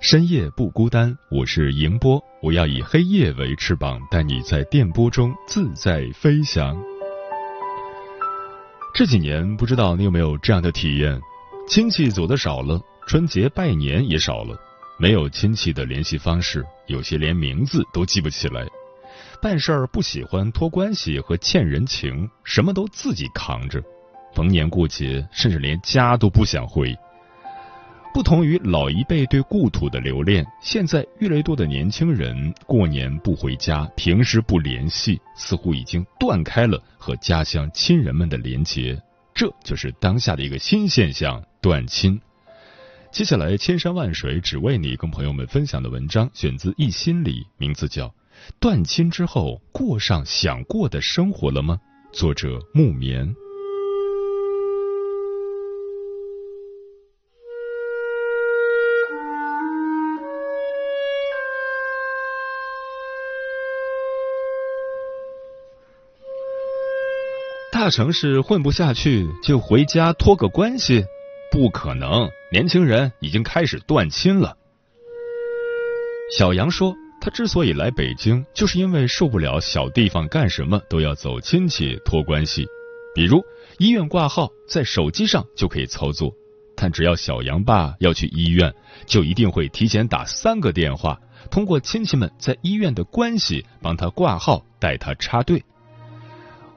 深夜不孤单，我是迎波，我要以黑夜为翅膀，带你在电波中自在飞翔。这几年，不知道你有没有这样的体验：亲戚走的少了，春节拜年也少了，没有亲戚的联系方式，有些连名字都记不起来。办事儿不喜欢托关系和欠人情，什么都自己扛着。逢年过节，甚至连家都不想回。不同于老一辈对故土的留恋，现在越来越多的年轻人过年不回家，平时不联系，似乎已经断开了和家乡亲人们的连结。这就是当下的一个新现象——断亲。接下来，千山万水只为你，跟朋友们分享的文章选自《一心理》，名字叫《断亲之后过上想过的生活了吗》，作者木棉。大城市混不下去，就回家托个关系，不可能。年轻人已经开始断亲了。小杨说，他之所以来北京，就是因为受不了小地方干什么都要走亲戚托关系。比如医院挂号，在手机上就可以操作，但只要小杨爸要去医院，就一定会提前打三个电话，通过亲戚们在医院的关系帮他挂号，带他插队。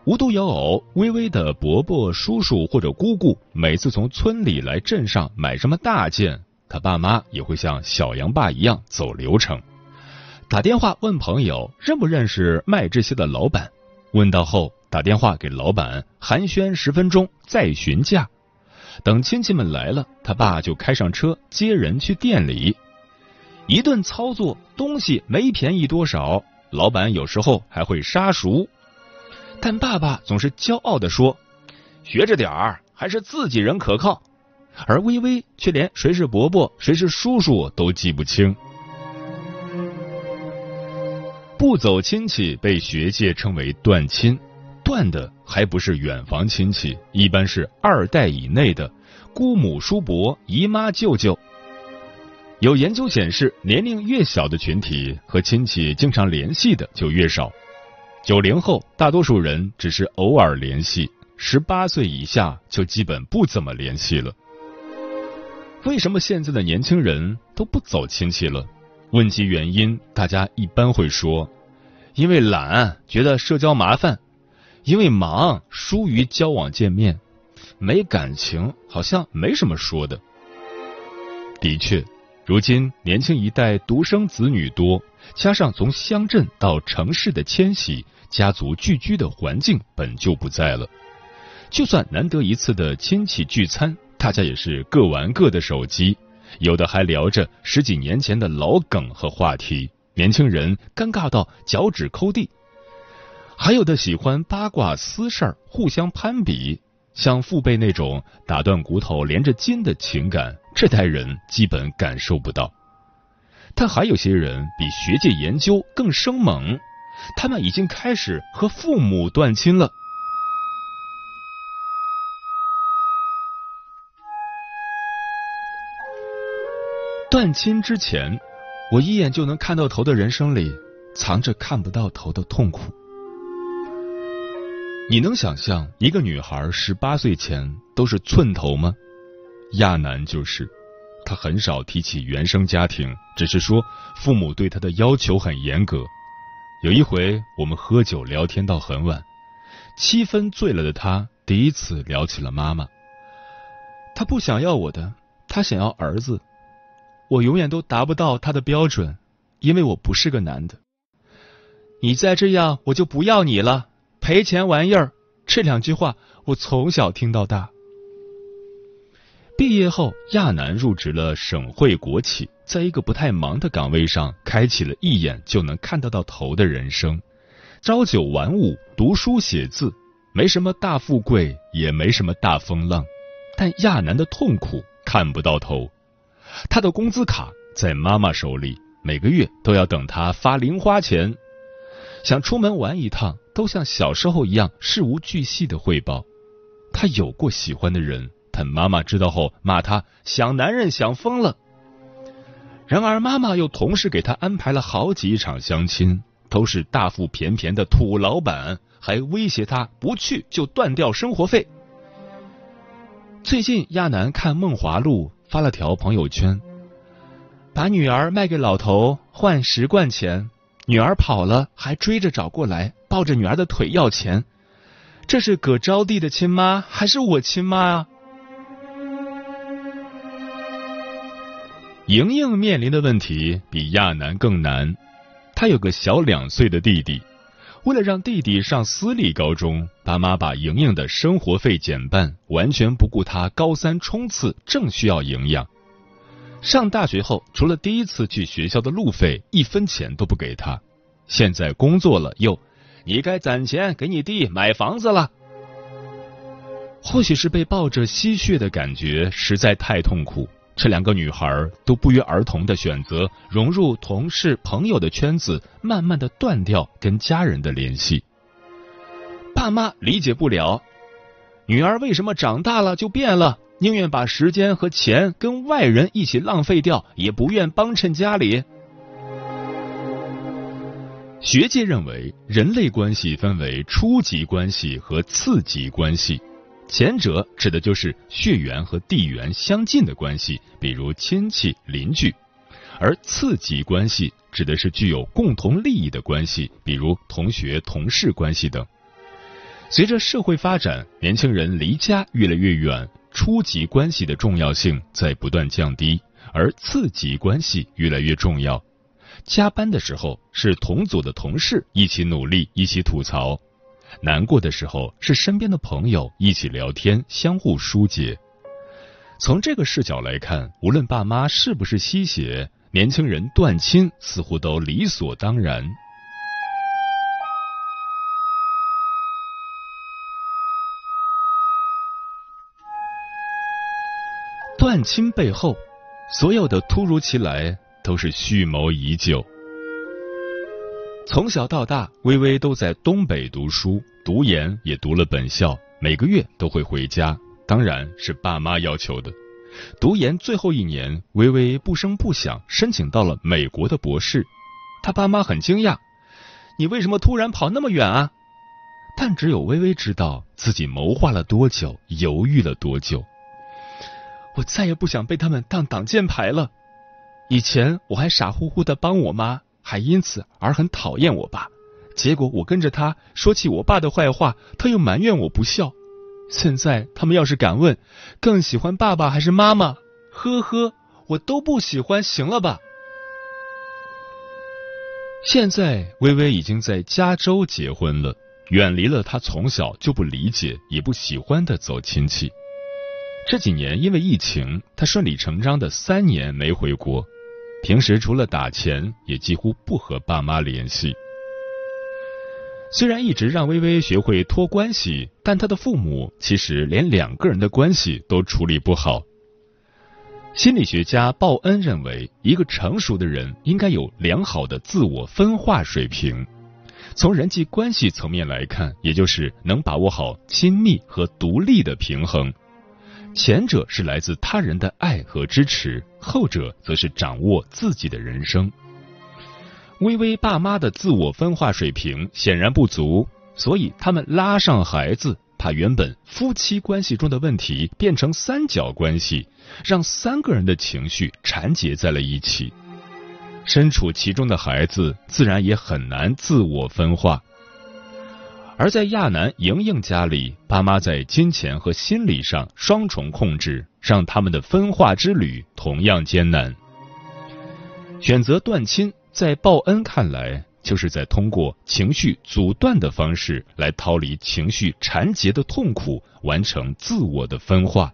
无独有偶，微微的伯伯、叔叔或者姑姑，每次从村里来镇上买什么大件，他爸妈也会像小杨爸一样走流程，打电话问朋友认不认识卖这些的老板，问到后打电话给老板寒暄十分钟再询价，等亲戚们来了，他爸就开上车接人去店里，一顿操作，东西没便宜多少，老板有时候还会杀熟。但爸爸总是骄傲的说：“学着点儿，还是自己人可靠。”而微微却连谁是伯伯、谁是叔叔都记不清。不走亲戚被学界称为断亲，断的还不是远房亲戚，一般是二代以内的姑母、叔伯、姨妈、舅舅。有研究显示，年龄越小的群体和亲戚经常联系的就越少。九零后大多数人只是偶尔联系，十八岁以下就基本不怎么联系了。为什么现在的年轻人都不走亲戚了？问及原因，大家一般会说：因为懒，觉得社交麻烦；因为忙，疏于交往见面；没感情，好像没什么说的。的确，如今年轻一代独生子女多，加上从乡镇到城市的迁徙。家族聚居的环境本就不在了，就算难得一次的亲戚聚餐，大家也是各玩各的手机，有的还聊着十几年前的老梗和话题，年轻人尴尬到脚趾抠地；还有的喜欢八卦私事儿，互相攀比，像父辈那种打断骨头连着筋的情感，这代人基本感受不到。但还有些人比学界研究更生猛。他们已经开始和父母断亲了。断亲之前，我一眼就能看到头的人生里，藏着看不到头的痛苦。你能想象一个女孩十八岁前都是寸头吗？亚楠就是，他很少提起原生家庭，只是说父母对他的要求很严格。有一回，我们喝酒聊天到很晚，七分醉了的他第一次聊起了妈妈。他不想要我的，他想要儿子。我永远都达不到他的标准，因为我不是个男的。你再这样，我就不要你了，赔钱玩意儿。这两句话我从小听到大。毕业后，亚楠入职了省会国企，在一个不太忙的岗位上，开启了一眼就能看得到头的人生。朝九晚五，读书写字，没什么大富贵，也没什么大风浪，但亚楠的痛苦看不到头。他的工资卡在妈妈手里，每个月都要等他发零花钱。想出门玩一趟，都像小时候一样事无巨细的汇报。他有过喜欢的人，但妈妈知道后骂他想男人想疯了。然而妈妈又同时给他安排了好几场相亲，都是大腹便便的土老板，还威胁他不去就断掉生活费。最近亚楠看《梦华录》。发了条朋友圈，把女儿卖给老头换十贯钱，女儿跑了还追着找过来，抱着女儿的腿要钱。这是葛招娣的亲妈还是我亲妈啊？莹莹面临的问题比亚楠更难，她有个小两岁的弟弟，为了让弟弟上私立高中，爸妈把莹莹的生活费减半，完全不顾她高三冲刺正需要营养。上大学后，除了第一次去学校的路费，一分钱都不给他。现在工作了，又你该攒钱给你弟买房子了。或许是被抱着吸血的感觉实在太痛苦。这两个女孩都不约而同的选择融入同事朋友的圈子，慢慢的断掉跟家人的联系。爸妈理解不了，女儿为什么长大了就变了，宁愿把时间和钱跟外人一起浪费掉，也不愿帮衬家里。学界认为，人类关系分为初级关系和次级关系。前者指的就是血缘和地缘相近的关系，比如亲戚、邻居；而次级关系指的是具有共同利益的关系，比如同学、同事关系等。随着社会发展，年轻人离家越来越远，初级关系的重要性在不断降低，而次级关系越来越重要。加班的时候是同组的同事一起努力，一起吐槽。难过的时候，是身边的朋友一起聊天，相互疏解。从这个视角来看，无论爸妈是不是吸血，年轻人断亲似乎都理所当然。断亲背后，所有的突如其来都是蓄谋已久。从小到大，微微都在东北读书，读研也读了本校，每个月都会回家，当然是爸妈要求的。读研最后一年，微微不声不响申请到了美国的博士，他爸妈很惊讶：“你为什么突然跑那么远啊？”但只有微微知道自己谋划了多久，犹豫了多久。我再也不想被他们当挡箭牌了。以前我还傻乎乎的帮我妈。还因此而很讨厌我爸，结果我跟着他说起我爸的坏话，他又埋怨我不孝。现在他们要是敢问，更喜欢爸爸还是妈妈？呵呵，我都不喜欢，行了吧？现在微微已经在加州结婚了，远离了他从小就不理解也不喜欢的走亲戚。这几年因为疫情，他顺理成章的三年没回国。平时除了打钱，也几乎不和爸妈联系。虽然一直让微微学会托关系，但他的父母其实连两个人的关系都处理不好。心理学家鲍恩认为，一个成熟的人应该有良好的自我分化水平。从人际关系层面来看，也就是能把握好亲密和独立的平衡。前者是来自他人的爱和支持，后者则是掌握自己的人生。微微爸妈的自我分化水平显然不足，所以他们拉上孩子，把原本夫妻关系中的问题变成三角关系，让三个人的情绪缠结在了一起。身处其中的孩子自然也很难自我分化。而在亚楠、莹莹家里，爸妈在金钱和心理上双重控制，让他们的分化之旅同样艰难。选择断亲，在报恩看来。就是在通过情绪阻断的方式来逃离情绪缠结的痛苦，完成自我的分化。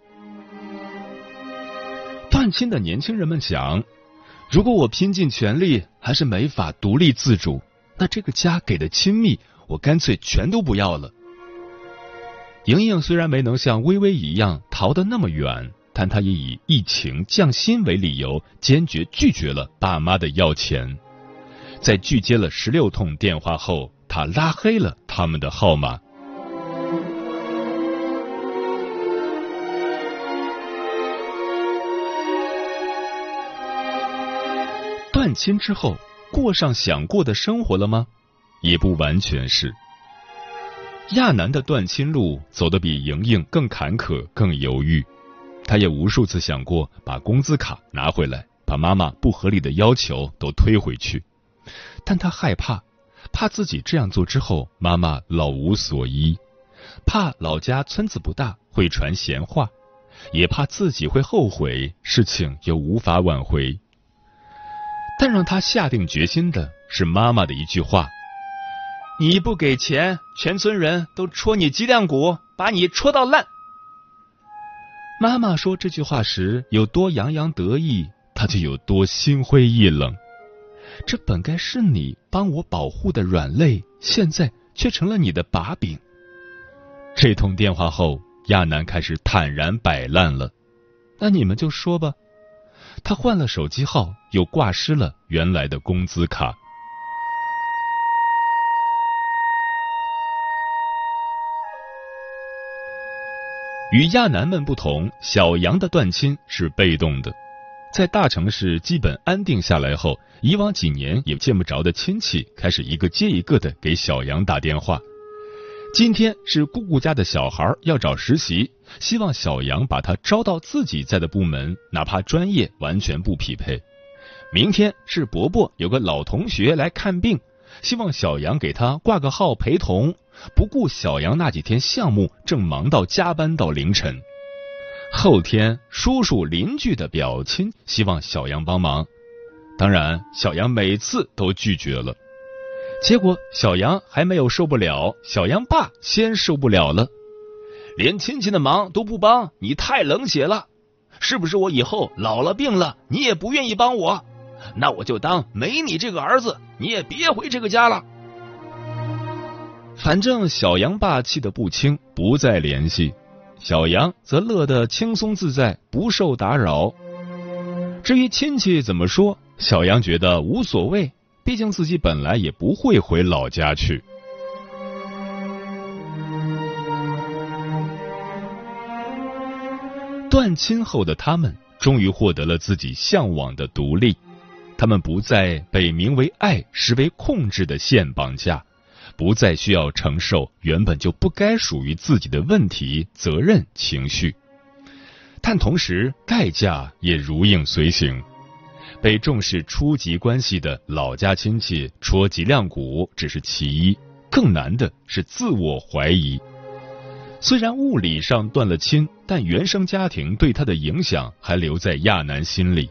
断亲的年轻人们想：如果我拼尽全力还是没法独立自主，那这个家给的亲密，我干脆全都不要了。莹莹虽然没能像微微一样逃得那么远，但他也以疫情降薪为理由，坚决拒绝了爸妈的要钱。在拒接了十六通电话后，他拉黑了他们的号码。断亲之后，过上想过的生活了吗？也不完全是。亚楠的断亲路走得比莹莹更坎坷、更犹豫。他也无数次想过把工资卡拿回来，把妈妈不合理的要求都推回去。但他害怕，怕自己这样做之后，妈妈老无所依；怕老家村子不大，会传闲话；也怕自己会后悔，事情又无法挽回。但让他下定决心的是妈妈的一句话：“你不给钱，全村人都戳你脊梁骨，把你戳到烂。”妈妈说这句话时有多洋洋得意，他就有多心灰意冷。这本该是你帮我保护的软肋，现在却成了你的把柄。这通电话后，亚楠开始坦然摆烂了。那你们就说吧。他换了手机号，又挂失了原来的工资卡。与亚楠们不同，小杨的断亲是被动的。在大城市基本安定下来后，以往几年也见不着的亲戚开始一个接一个的给小杨打电话。今天是姑姑家的小孩要找实习，希望小杨把他招到自己在的部门，哪怕专业完全不匹配。明天是伯伯有个老同学来看病，希望小杨给他挂个号陪同，不顾小杨那几天项目正忙到加班到凌晨。后天，叔叔邻居的表亲希望小杨帮忙，当然小杨每次都拒绝了。结果小杨还没有受不了，小杨爸先受不了了，连亲戚的忙都不帮，你太冷血了！是不是我以后老了病了，你也不愿意帮我？那我就当没你这个儿子，你也别回这个家了。反正小杨爸气得不轻，不再联系。小杨则乐得轻松自在，不受打扰。至于亲戚怎么说，小杨觉得无所谓，毕竟自己本来也不会回老家去。断亲后的他们，终于获得了自己向往的独立，他们不再被名为爱、实为控制的线绑架。不再需要承受原本就不该属于自己的问题、责任、情绪，但同时代价也如影随形。被重视初级关系的老家亲戚戳脊梁骨只是其一，更难的是自我怀疑。虽然物理上断了亲，但原生家庭对他的影响还留在亚楠心里。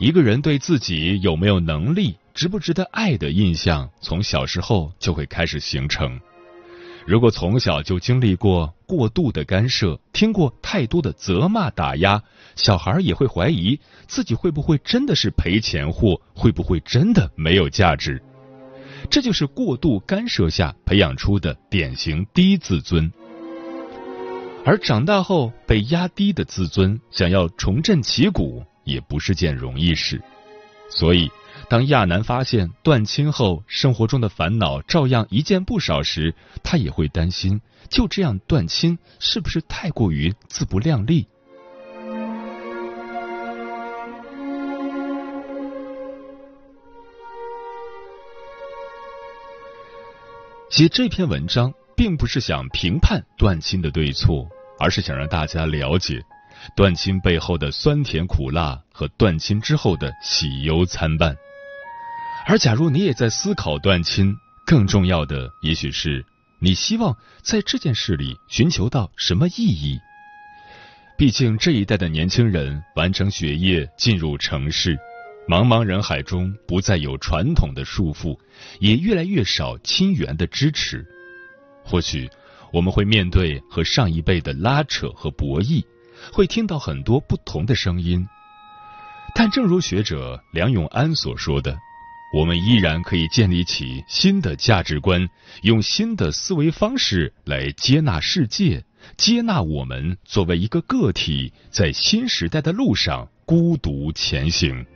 一个人对自己有没有能力？值不值得爱的印象，从小时候就会开始形成。如果从小就经历过过度的干涉，听过太多的责骂打压，小孩也会怀疑自己会不会真的是赔钱货，会不会真的没有价值。这就是过度干涉下培养出的典型低自尊。而长大后被压低的自尊，想要重振旗鼓，也不是件容易事。所以。当亚楠发现断亲后生活中的烦恼照样一件不少时，他也会担心，就这样断亲是不是太过于自不量力？写这篇文章，并不是想评判断亲的对错，而是想让大家了解断亲背后的酸甜苦辣和断亲之后的喜忧参半。而假如你也在思考断亲，更重要的也许是你希望在这件事里寻求到什么意义。毕竟这一代的年轻人完成学业，进入城市，茫茫人海中不再有传统的束缚，也越来越少亲缘的支持。或许我们会面对和上一辈的拉扯和博弈，会听到很多不同的声音。但正如学者梁永安所说的，我们依然可以建立起新的价值观，用新的思维方式来接纳世界。接纳我们作为一个个体，在新时代的路上孤独前行。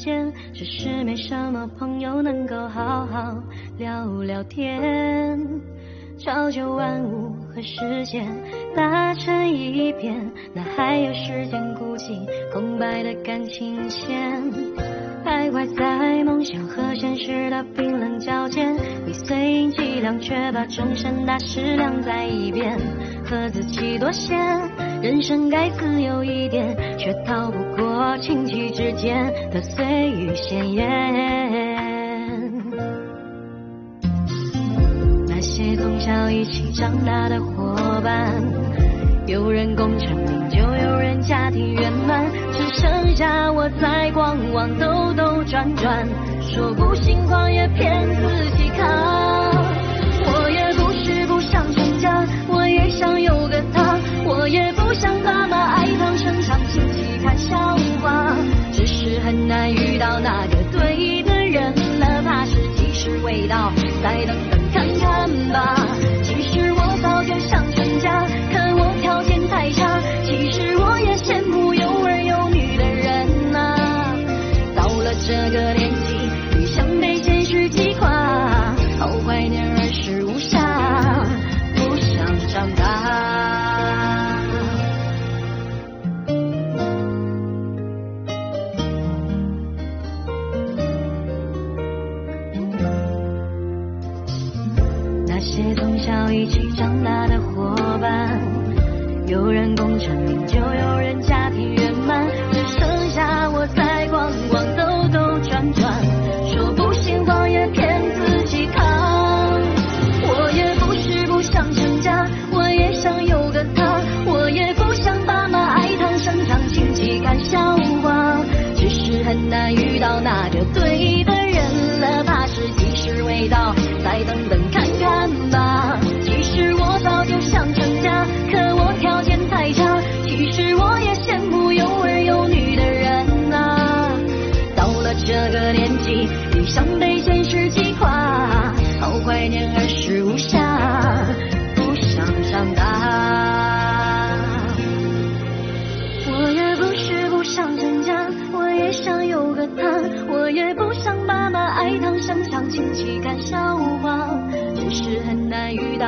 间，只是没什么朋友能够好好聊聊天。朝九晚五和时间打成一片，哪还有时间顾及空白的感情线？徘徊在梦想和现实的冰冷交界，你碎银几两，却把终身大事晾在一边，和自己妥协。人生该自由一点，却逃不过亲戚之间的碎语闲言。那些从小一起长大的伙伴，有人功成名就，有人家庭圆满，只剩下我在观望，兜兜转转，说不心慌也骗自己扛。那个对的人了，怕是即使未到，再等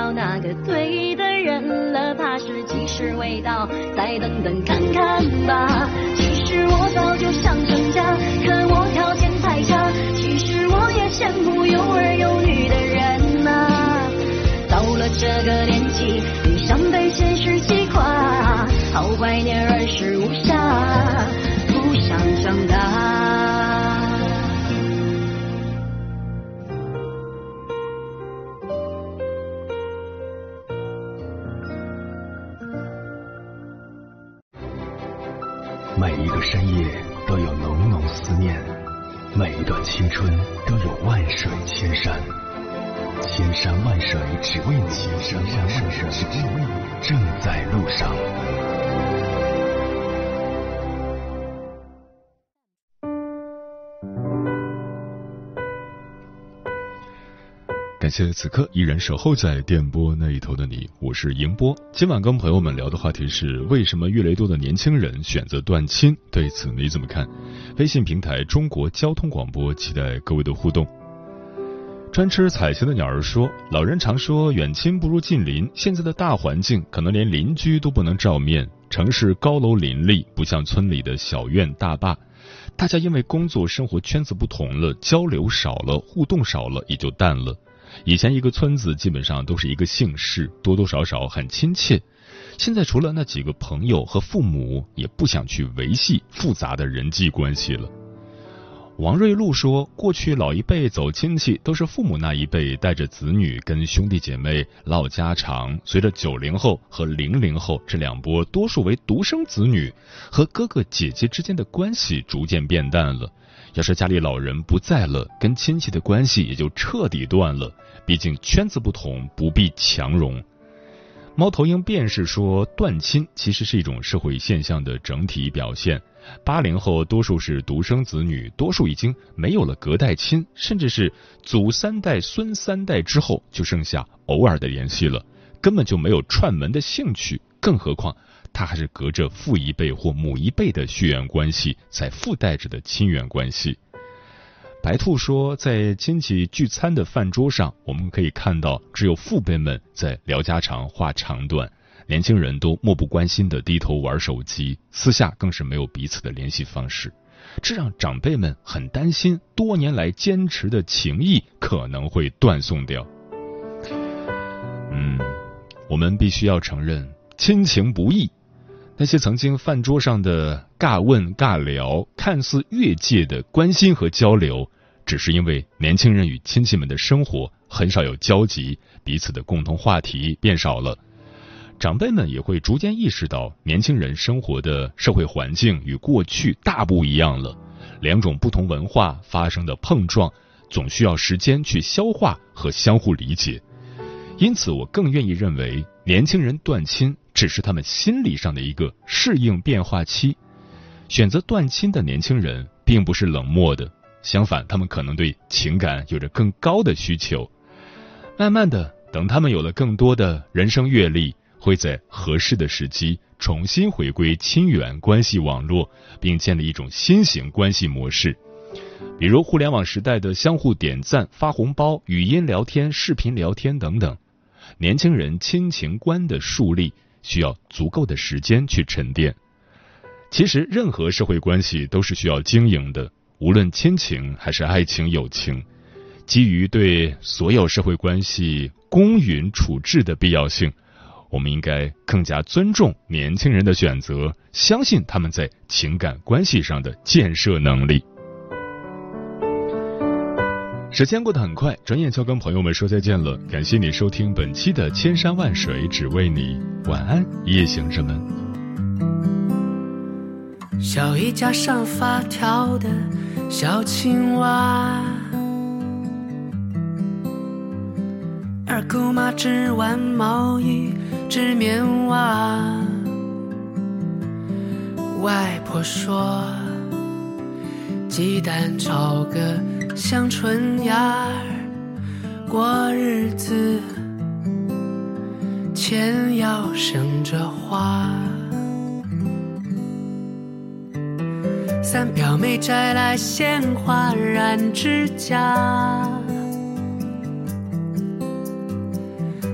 到那个对的人了，怕是吉时未到，再等等看看吧。其实我早就想成家，可我条件太差。其实我也羡慕有儿有女的人呐，到了这个年纪，理想被现实击垮，好怀念儿时无暇，不想长大。春都有万水千山，千山万水只为你，千山万水只为你，正在路上。感谢此刻依然守候在电波那一头的你，我是迎波。今晚跟朋友们聊的话题是：为什么越来越多的年轻人选择断亲？对此你怎么看？微信平台中国交通广播期待各位的互动。专吃彩球的鸟儿说：“老人常说远亲不如近邻，现在的大环境可能连邻居都不能照面。城市高楼林立，不像村里的小院大坝。大家因为工作生活圈子不同了，交流少了，互动少了，也就淡了。以前一个村子基本上都是一个姓氏，多多少少很亲切。现在除了那几个朋友和父母，也不想去维系复杂的人际关系了。”王瑞露说：“过去老一辈走亲戚，都是父母那一辈带着子女跟兄弟姐妹唠家常。随着九零后和零零后这两波多数为独生子女，和哥哥姐姐之间的关系逐渐变淡了。要是家里老人不在了，跟亲戚的关系也就彻底断了。毕竟圈子不同，不必强融。”猫头鹰便是说：“断亲其实是一种社会现象的整体表现。”八零后多数是独生子女，多数已经没有了隔代亲，甚至是祖三代、孙三代之后就剩下偶尔的联系了，根本就没有串门的兴趣。更何况他还是隔着父一辈或母一辈的血缘关系才附带着的亲缘关系。白兔说，在亲戚聚餐的饭桌上，我们可以看到只有父辈们在聊家常、话长短。年轻人都漠不关心的低头玩手机，私下更是没有彼此的联系方式，这让长辈们很担心，多年来坚持的情谊可能会断送掉。嗯，我们必须要承认，亲情不易。那些曾经饭桌上的尬问尬聊，看似越界的关心和交流，只是因为年轻人与亲戚们的生活很少有交集，彼此的共同话题变少了。长辈们也会逐渐意识到，年轻人生活的社会环境与过去大不一样了。两种不同文化发生的碰撞，总需要时间去消化和相互理解。因此，我更愿意认为，年轻人断亲只是他们心理上的一个适应变化期。选择断亲的年轻人，并不是冷漠的，相反，他们可能对情感有着更高的需求。慢慢的，等他们有了更多的人生阅历。会在合适的时机重新回归亲缘关系网络，并建立一种新型关系模式，比如互联网时代的相互点赞、发红包、语音聊天、视频聊天等等。年轻人亲情观的树立需要足够的时间去沉淀。其实，任何社会关系都是需要经营的，无论亲情还是爱情、友情，基于对所有社会关系公允处置的必要性。我们应该更加尊重年轻人的选择，相信他们在情感关系上的建设能力。时间过得很快，转眼就跟朋友们说再见了。感谢你收听本期的《千山万水只为你》，晚安，夜行者们。小姨家上发条的小青蛙，二姑妈织完毛衣。织棉袜，外婆说鸡蛋炒个像春芽儿，过日子钱要省着花。三表妹摘来鲜花染指甲。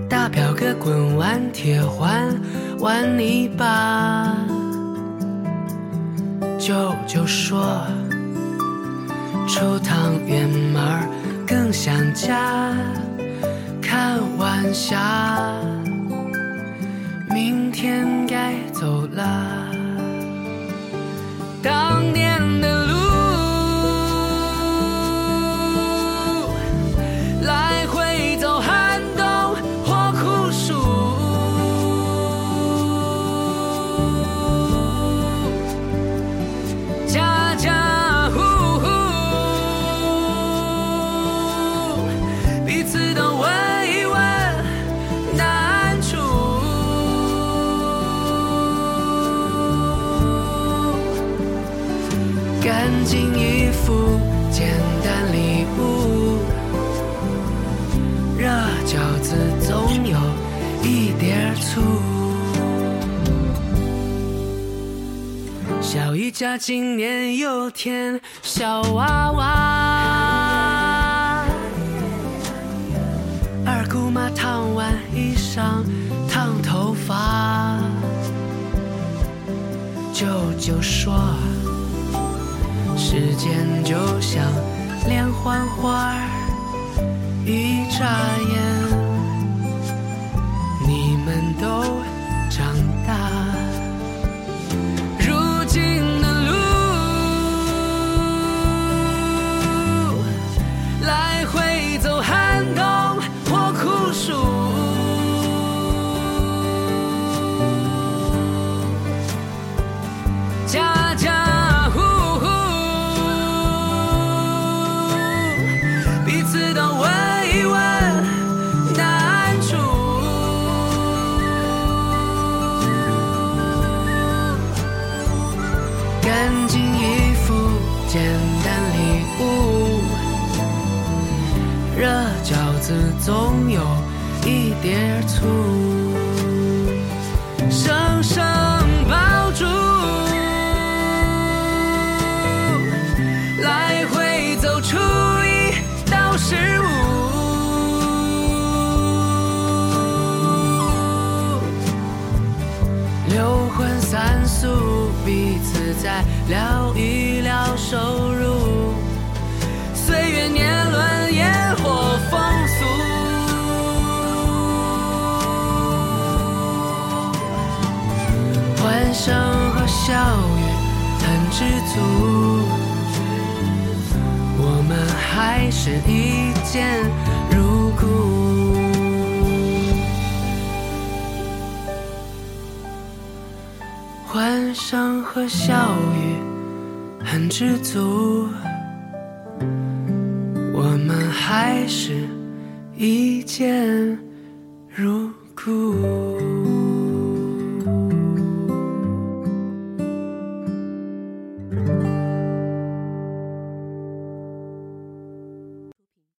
大表哥滚完铁环玩泥巴，舅舅说出趟远门更想家。看晚霞，明天该走了。当年的。家今年又添小娃娃。二姑妈烫完衣裳烫头发舅舅说时间就像连环画一眨眼你们都长大。聊一聊收入，岁月年轮烟火风俗。欢声和笑语很知足，我们还是一见如故。欢声和笑语很知足，我们还是一见如故。